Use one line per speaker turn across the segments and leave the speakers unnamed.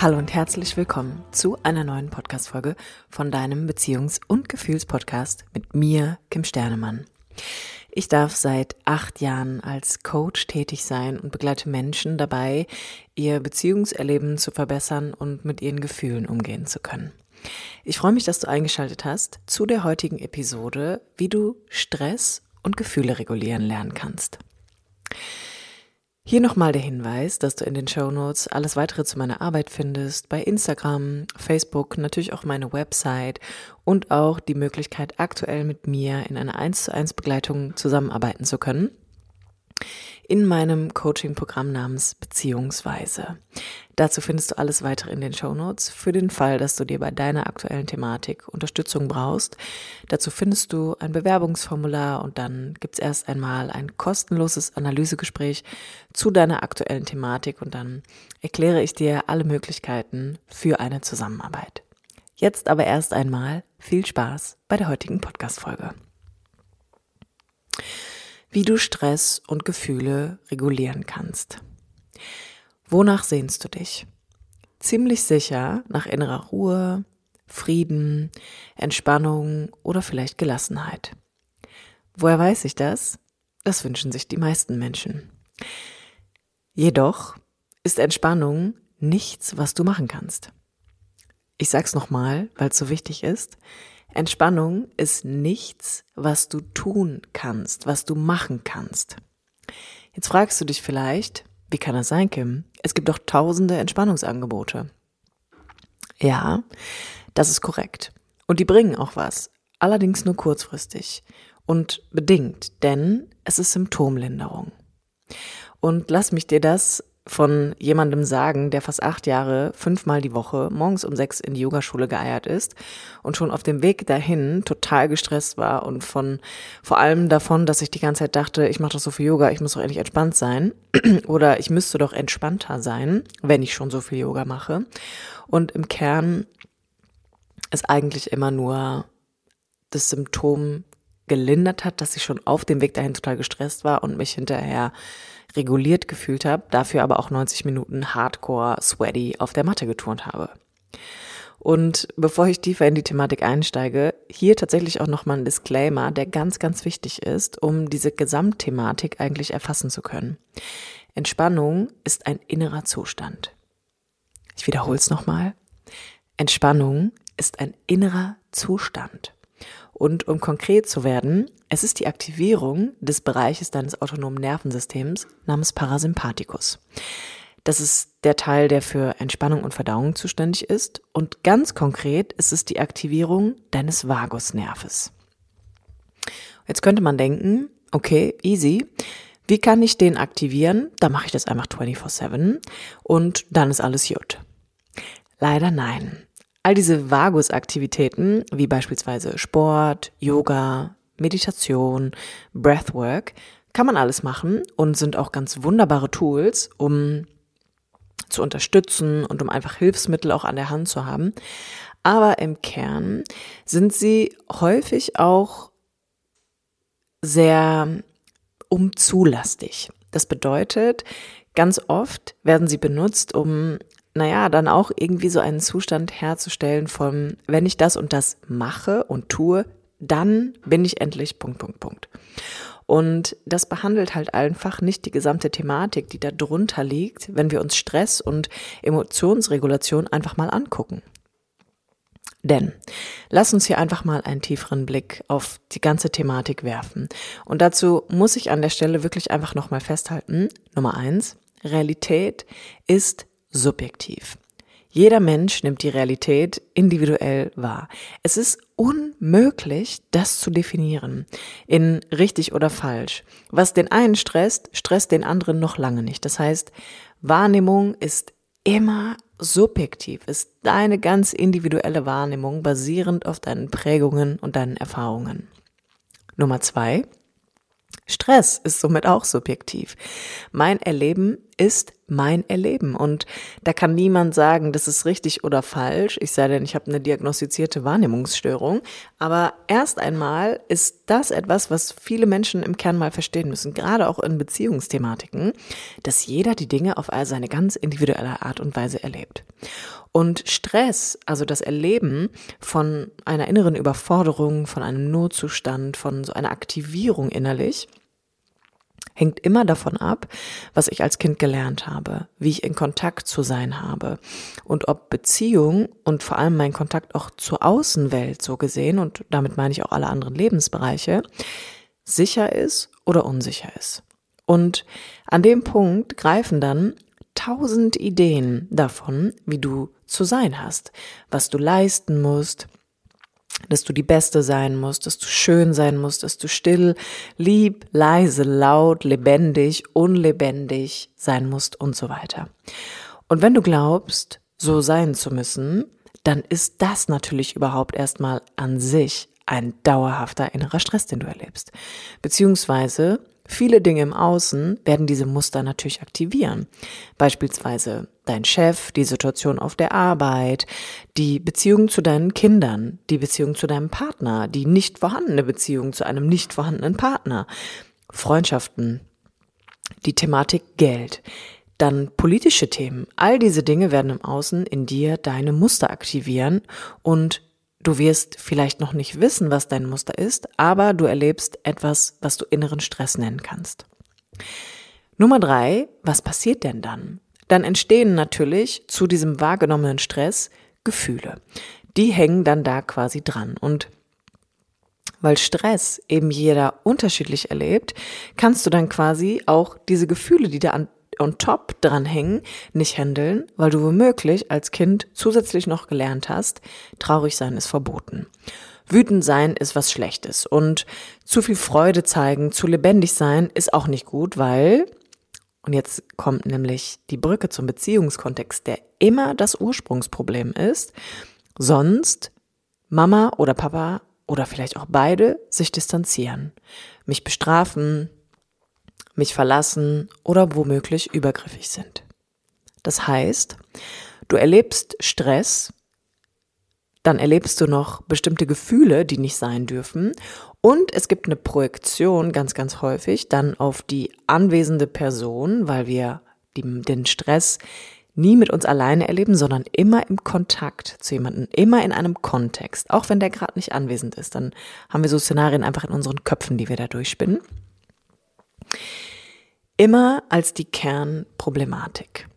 Hallo und herzlich willkommen zu einer neuen Podcast-Folge von deinem Beziehungs- und Gefühlspodcast mit mir, Kim Sternemann. Ich darf seit acht Jahren als Coach tätig sein und begleite Menschen dabei, ihr Beziehungserleben zu verbessern und mit ihren Gefühlen umgehen zu können. Ich freue mich, dass du eingeschaltet hast zu der heutigen Episode, wie du Stress und Gefühle regulieren lernen kannst. Hier nochmal der Hinweis, dass du in den Show Notes alles weitere zu meiner Arbeit findest, bei Instagram, Facebook, natürlich auch meine Website und auch die Möglichkeit, aktuell mit mir in einer 1 zu 1 Begleitung zusammenarbeiten zu können in meinem Coaching-Programm namens Beziehungsweise. Dazu findest du alles weitere in den Show Notes für den Fall, dass du dir bei deiner aktuellen Thematik Unterstützung brauchst. Dazu findest du ein Bewerbungsformular und dann gibt's erst einmal ein kostenloses Analysegespräch zu deiner aktuellen Thematik und dann erkläre ich dir alle Möglichkeiten für eine Zusammenarbeit. Jetzt aber erst einmal viel Spaß bei der heutigen Podcast-Folge wie du Stress und Gefühle regulieren kannst. Wonach sehnst du dich? Ziemlich sicher nach innerer Ruhe, Frieden, Entspannung oder vielleicht Gelassenheit. Woher weiß ich das? Das wünschen sich die meisten Menschen. Jedoch ist Entspannung nichts, was du machen kannst. Ich sag's nochmal, weil es so wichtig ist. Entspannung ist nichts, was du tun kannst, was du machen kannst. Jetzt fragst du dich vielleicht, wie kann das sein, Kim? Es gibt doch tausende Entspannungsangebote. Ja, das ist korrekt. Und die bringen auch was. Allerdings nur kurzfristig und bedingt, denn es ist Symptomlinderung. Und lass mich dir das von jemandem sagen, der fast acht Jahre fünfmal die Woche morgens um sechs in die Yogaschule geeiert ist und schon auf dem Weg dahin total gestresst war und von vor allem davon, dass ich die ganze Zeit dachte, ich mache doch so viel Yoga, ich muss doch endlich entspannt sein oder ich müsste doch entspannter sein, wenn ich schon so viel Yoga mache. Und im Kern ist eigentlich immer nur das Symptom gelindert hat, dass ich schon auf dem Weg dahin total gestresst war und mich hinterher reguliert gefühlt habe, dafür aber auch 90 Minuten Hardcore Sweaty auf der Matte geturnt habe. Und bevor ich tiefer in die Thematik einsteige, hier tatsächlich auch nochmal ein Disclaimer, der ganz, ganz wichtig ist, um diese Gesamtthematik eigentlich erfassen zu können. Entspannung ist ein innerer Zustand. Ich wiederhole es nochmal. Entspannung ist ein innerer Zustand. Und um konkret zu werden, es ist die Aktivierung des Bereiches deines autonomen Nervensystems namens Parasympathikus. Das ist der Teil, der für Entspannung und Verdauung zuständig ist. Und ganz konkret ist es die Aktivierung deines Vagusnerves. Jetzt könnte man denken, okay, easy. Wie kann ich den aktivieren? Da mache ich das einfach 24-7 und dann ist alles gut. Leider nein. All diese Vagusaktivitäten, wie beispielsweise Sport, Yoga, Meditation, Breathwork, kann man alles machen und sind auch ganz wunderbare Tools, um zu unterstützen und um einfach Hilfsmittel auch an der Hand zu haben. Aber im Kern sind sie häufig auch sehr umzulastig. Das bedeutet, ganz oft werden sie benutzt, um naja, dann auch irgendwie so einen Zustand herzustellen von, wenn ich das und das mache und tue, dann bin ich endlich Punkt, Punkt, Punkt. Und das behandelt halt einfach nicht die gesamte Thematik, die da drunter liegt, wenn wir uns Stress und Emotionsregulation einfach mal angucken. Denn lass uns hier einfach mal einen tieferen Blick auf die ganze Thematik werfen. Und dazu muss ich an der Stelle wirklich einfach nochmal festhalten. Nummer eins, Realität ist subjektiv. Jeder Mensch nimmt die Realität individuell wahr. Es ist unmöglich, das zu definieren in richtig oder falsch. Was den einen stresst, stresst den anderen noch lange nicht. Das heißt, Wahrnehmung ist immer subjektiv, ist deine ganz individuelle Wahrnehmung basierend auf deinen Prägungen und deinen Erfahrungen. Nummer zwei. Stress ist somit auch subjektiv. Mein Erleben ist mein Erleben und da kann niemand sagen, das ist richtig oder falsch, ich sei denn, ich habe eine diagnostizierte Wahrnehmungsstörung, aber erst einmal ist das etwas, was viele Menschen im Kern mal verstehen müssen, gerade auch in Beziehungsthematiken, dass jeder die Dinge auf seine ganz individuelle Art und Weise erlebt. Und Stress, also das Erleben von einer inneren Überforderung, von einem Notzustand, von so einer Aktivierung innerlich, hängt immer davon ab, was ich als Kind gelernt habe, wie ich in Kontakt zu sein habe und ob Beziehung und vor allem mein Kontakt auch zur Außenwelt so gesehen und damit meine ich auch alle anderen Lebensbereiche sicher ist oder unsicher ist. Und an dem Punkt greifen dann tausend Ideen davon, wie du zu sein hast, was du leisten musst, dass du die Beste sein musst, dass du schön sein musst, dass du still, lieb, leise, laut, lebendig, unlebendig sein musst und so weiter. Und wenn du glaubst, so sein zu müssen, dann ist das natürlich überhaupt erstmal an sich ein dauerhafter innerer Stress, den du erlebst. Beziehungsweise Viele Dinge im Außen werden diese Muster natürlich aktivieren. Beispielsweise dein Chef, die Situation auf der Arbeit, die Beziehung zu deinen Kindern, die Beziehung zu deinem Partner, die nicht vorhandene Beziehung zu einem nicht vorhandenen Partner, Freundschaften, die Thematik Geld, dann politische Themen. All diese Dinge werden im Außen in dir deine Muster aktivieren und Du wirst vielleicht noch nicht wissen, was dein Muster ist, aber du erlebst etwas, was du inneren Stress nennen kannst. Nummer drei, was passiert denn dann? Dann entstehen natürlich zu diesem wahrgenommenen Stress Gefühle. Die hängen dann da quasi dran. Und weil Stress eben jeder unterschiedlich erlebt, kannst du dann quasi auch diese Gefühle, die da an on top dranhängen, nicht handeln, weil du womöglich als Kind zusätzlich noch gelernt hast, traurig sein ist verboten. Wütend sein ist was Schlechtes und zu viel Freude zeigen, zu lebendig sein ist auch nicht gut, weil, und jetzt kommt nämlich die Brücke zum Beziehungskontext, der immer das Ursprungsproblem ist, sonst Mama oder Papa oder vielleicht auch beide sich distanzieren, mich bestrafen, mich verlassen oder womöglich übergriffig sind. Das heißt, du erlebst Stress, dann erlebst du noch bestimmte Gefühle, die nicht sein dürfen und es gibt eine Projektion ganz, ganz häufig dann auf die anwesende Person, weil wir die, den Stress nie mit uns alleine erleben, sondern immer im Kontakt zu jemandem, immer in einem Kontext, auch wenn der gerade nicht anwesend ist. Dann haben wir so Szenarien einfach in unseren Köpfen, die wir da durchspinnen immer als die Kernproblematik.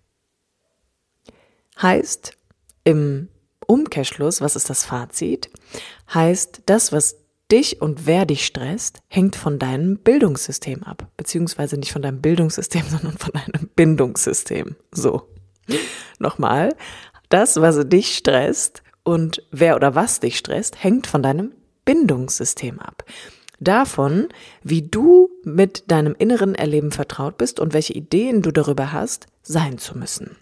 Heißt im Umkehrschluss, was ist das Fazit? Heißt, das, was dich und wer dich stresst, hängt von deinem Bildungssystem ab. Beziehungsweise nicht von deinem Bildungssystem, sondern von deinem Bindungssystem. So. Nochmal. Das, was dich stresst und wer oder was dich stresst, hängt von deinem Bindungssystem ab davon, wie du mit deinem inneren Erleben vertraut bist und welche Ideen du darüber hast, sein zu müssen.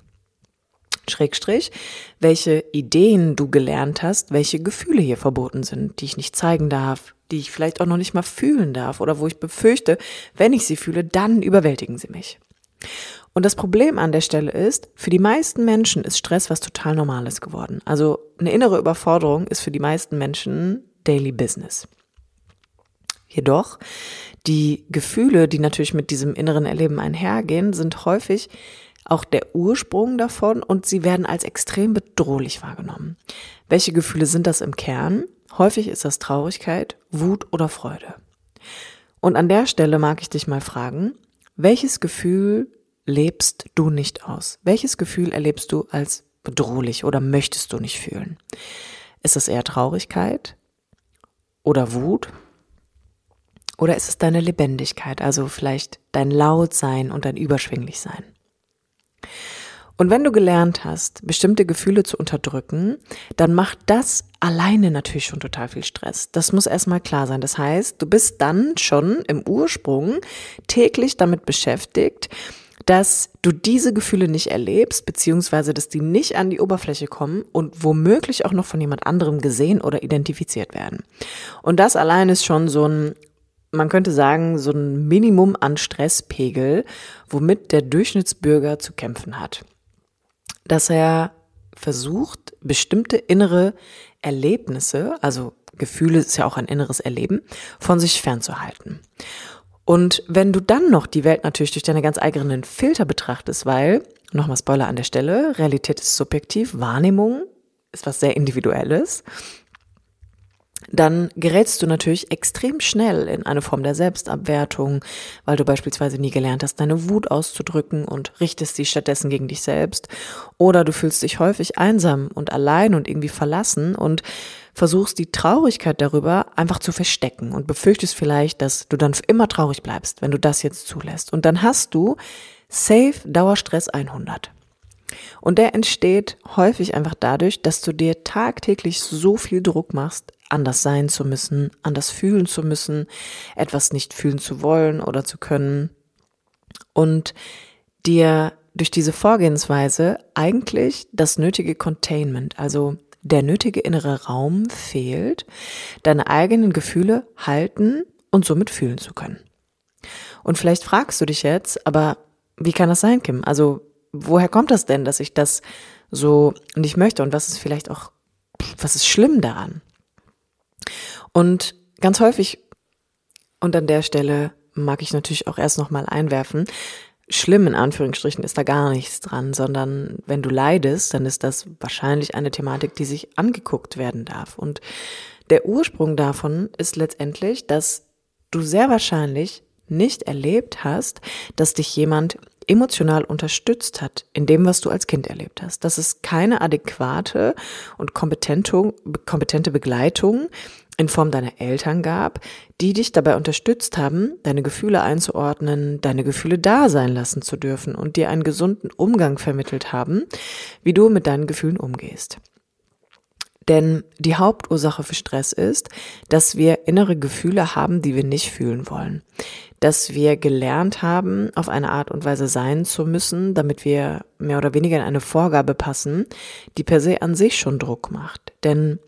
Schrägstrich, welche Ideen du gelernt hast, welche Gefühle hier verboten sind, die ich nicht zeigen darf, die ich vielleicht auch noch nicht mal fühlen darf oder wo ich befürchte, wenn ich sie fühle, dann überwältigen sie mich. Und das Problem an der Stelle ist, für die meisten Menschen ist Stress was total Normales geworden. Also eine innere Überforderung ist für die meisten Menschen Daily Business. Jedoch, die Gefühle, die natürlich mit diesem inneren Erleben einhergehen, sind häufig auch der Ursprung davon und sie werden als extrem bedrohlich wahrgenommen. Welche Gefühle sind das im Kern? Häufig ist das Traurigkeit, Wut oder Freude. Und an der Stelle mag ich dich mal fragen, welches Gefühl lebst du nicht aus? Welches Gefühl erlebst du als bedrohlich oder möchtest du nicht fühlen? Ist es eher Traurigkeit oder Wut oder ist es deine Lebendigkeit, also vielleicht dein Lautsein und dein Überschwinglichsein? Und wenn du gelernt hast, bestimmte Gefühle zu unterdrücken, dann macht das alleine natürlich schon total viel Stress. Das muss erstmal klar sein. Das heißt, du bist dann schon im Ursprung täglich damit beschäftigt, dass du diese Gefühle nicht erlebst, beziehungsweise dass die nicht an die Oberfläche kommen und womöglich auch noch von jemand anderem gesehen oder identifiziert werden. Und das allein ist schon so ein man könnte sagen, so ein Minimum an Stresspegel, womit der Durchschnittsbürger zu kämpfen hat. Dass er versucht, bestimmte innere Erlebnisse, also Gefühle ist ja auch ein inneres Erleben, von sich fernzuhalten. Und wenn du dann noch die Welt natürlich durch deine ganz eigenen Filter betrachtest, weil, nochmal Spoiler an der Stelle, Realität ist subjektiv, Wahrnehmung ist was sehr Individuelles dann gerätst du natürlich extrem schnell in eine Form der Selbstabwertung, weil du beispielsweise nie gelernt hast, deine Wut auszudrücken und richtest sie stattdessen gegen dich selbst. Oder du fühlst dich häufig einsam und allein und irgendwie verlassen und versuchst die Traurigkeit darüber einfach zu verstecken und befürchtest vielleicht, dass du dann für immer traurig bleibst, wenn du das jetzt zulässt. Und dann hast du Safe Dauerstress 100. Und der entsteht häufig einfach dadurch, dass du dir tagtäglich so viel Druck machst, anders sein zu müssen, anders fühlen zu müssen, etwas nicht fühlen zu wollen oder zu können und dir durch diese Vorgehensweise eigentlich das nötige Containment, also der nötige innere Raum fehlt, deine eigenen Gefühle halten und somit fühlen zu können. Und vielleicht fragst du dich jetzt, aber wie kann das sein, Kim? Also woher kommt das denn, dass ich das so nicht möchte und was ist vielleicht auch, was ist schlimm daran? Und ganz häufig, und an der Stelle mag ich natürlich auch erst nochmal einwerfen, schlimm in Anführungsstrichen ist da gar nichts dran, sondern wenn du leidest, dann ist das wahrscheinlich eine Thematik, die sich angeguckt werden darf. Und der Ursprung davon ist letztendlich, dass du sehr wahrscheinlich nicht erlebt hast, dass dich jemand emotional unterstützt hat in dem, was du als Kind erlebt hast. Dass es keine adäquate und kompetente Begleitung in Form deiner Eltern gab, die dich dabei unterstützt haben, deine Gefühle einzuordnen, deine Gefühle da sein lassen zu dürfen und dir einen gesunden Umgang vermittelt haben, wie du mit deinen Gefühlen umgehst. Denn die Hauptursache für Stress ist, dass wir innere Gefühle haben, die wir nicht fühlen wollen. Dass wir gelernt haben, auf eine Art und Weise sein zu müssen, damit wir mehr oder weniger in eine Vorgabe passen, die per se an sich schon Druck macht. Denn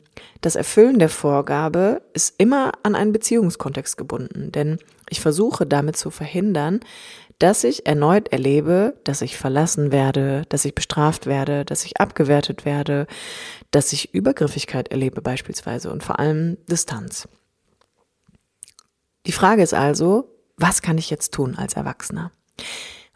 das Erfüllen der Vorgabe ist immer an einen Beziehungskontext gebunden, denn ich versuche damit zu verhindern, dass ich erneut erlebe, dass ich verlassen werde, dass ich bestraft werde, dass ich abgewertet werde, dass ich Übergriffigkeit erlebe beispielsweise und vor allem Distanz. Die Frage ist also, was kann ich jetzt tun als Erwachsener?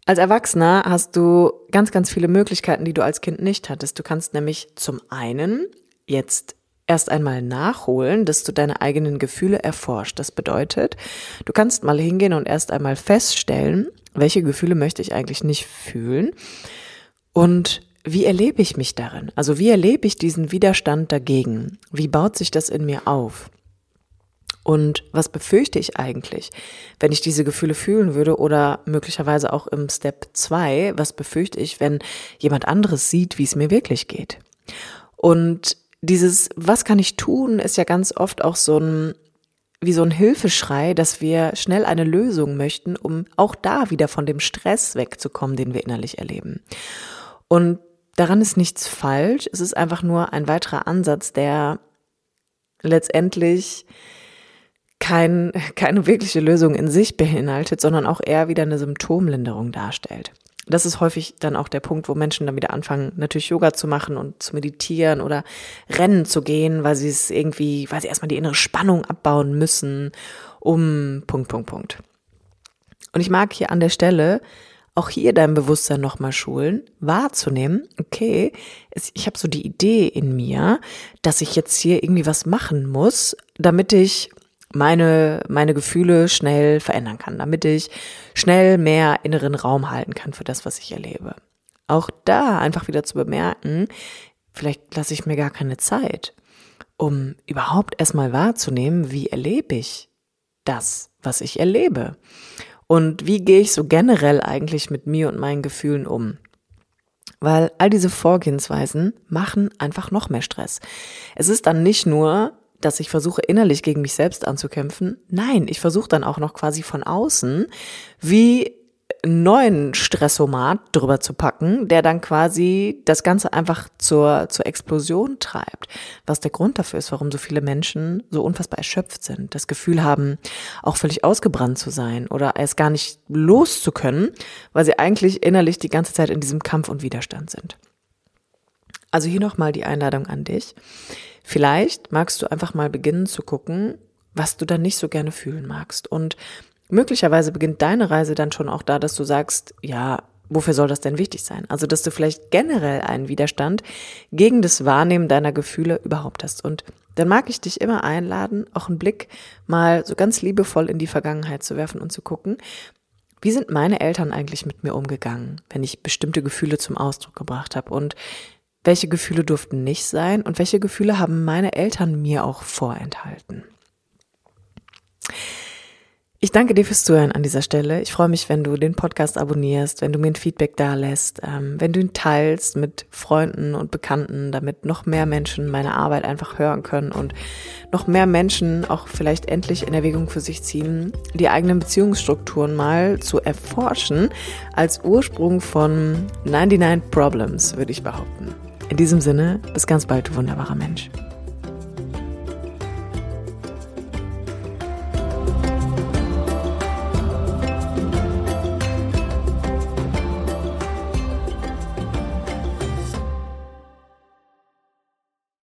Als Erwachsener hast du ganz, ganz viele Möglichkeiten, die du als Kind nicht hattest. Du kannst nämlich zum einen jetzt erst einmal nachholen, dass du deine eigenen Gefühle erforscht. Das bedeutet, du kannst mal hingehen und erst einmal feststellen, welche Gefühle möchte ich eigentlich nicht fühlen und wie erlebe ich mich darin? Also wie erlebe ich diesen Widerstand dagegen? Wie baut sich das in mir auf? Und was befürchte ich eigentlich, wenn ich diese Gefühle fühlen würde oder möglicherweise auch im Step 2, was befürchte ich, wenn jemand anderes sieht, wie es mir wirklich geht? Und dieses, was kann ich tun, ist ja ganz oft auch so ein, wie so ein Hilfeschrei, dass wir schnell eine Lösung möchten, um auch da wieder von dem Stress wegzukommen, den wir innerlich erleben. Und daran ist nichts falsch. Es ist einfach nur ein weiterer Ansatz, der letztendlich kein, keine wirkliche Lösung in sich beinhaltet, sondern auch eher wieder eine Symptomlinderung darstellt das ist häufig dann auch der Punkt, wo Menschen dann wieder anfangen, natürlich Yoga zu machen und zu meditieren oder rennen zu gehen, weil sie es irgendwie, weil sie erstmal die innere Spannung abbauen müssen, um Punkt, Punkt, Punkt. Und ich mag hier an der Stelle auch hier dein Bewusstsein nochmal schulen, wahrzunehmen, okay, ich habe so die Idee in mir, dass ich jetzt hier irgendwie was machen muss, damit ich meine, meine Gefühle schnell verändern kann, damit ich schnell mehr inneren Raum halten kann für das, was ich erlebe. Auch da einfach wieder zu bemerken, vielleicht lasse ich mir gar keine Zeit, um überhaupt erstmal wahrzunehmen, wie erlebe ich das, was ich erlebe. Und wie gehe ich so generell eigentlich mit mir und meinen Gefühlen um? weil all diese Vorgehensweisen machen einfach noch mehr Stress. Es ist dann nicht nur, dass ich versuche innerlich gegen mich selbst anzukämpfen. Nein, ich versuche dann auch noch quasi von außen, wie neuen Stressomat drüber zu packen, der dann quasi das Ganze einfach zur, zur Explosion treibt. Was der Grund dafür ist, warum so viele Menschen so unfassbar erschöpft sind, das Gefühl haben, auch völlig ausgebrannt zu sein oder es gar nicht loszukönnen, weil sie eigentlich innerlich die ganze Zeit in diesem Kampf und Widerstand sind. Also hier nochmal die Einladung an dich. Vielleicht magst du einfach mal beginnen zu gucken, was du dann nicht so gerne fühlen magst und möglicherweise beginnt deine Reise dann schon auch da, dass du sagst, ja, wofür soll das denn wichtig sein? Also, dass du vielleicht generell einen Widerstand gegen das Wahrnehmen deiner Gefühle überhaupt hast. Und dann mag ich dich immer einladen, auch einen Blick mal so ganz liebevoll in die Vergangenheit zu werfen und zu gucken, wie sind meine Eltern eigentlich mit mir umgegangen, wenn ich bestimmte Gefühle zum Ausdruck gebracht habe und welche Gefühle durften nicht sein und welche Gefühle haben meine Eltern mir auch vorenthalten. Ich danke dir fürs Zuhören an dieser Stelle. Ich freue mich, wenn du den Podcast abonnierst, wenn du mir ein Feedback da lässt, ähm, wenn du ihn teilst mit Freunden und Bekannten, damit noch mehr Menschen meine Arbeit einfach hören können und noch mehr Menschen auch vielleicht endlich in Erwägung für sich ziehen, die eigenen Beziehungsstrukturen mal zu erforschen als Ursprung von 99 Problems, würde ich behaupten. In diesem Sinne, bis ganz bald, du wunderbarer Mensch.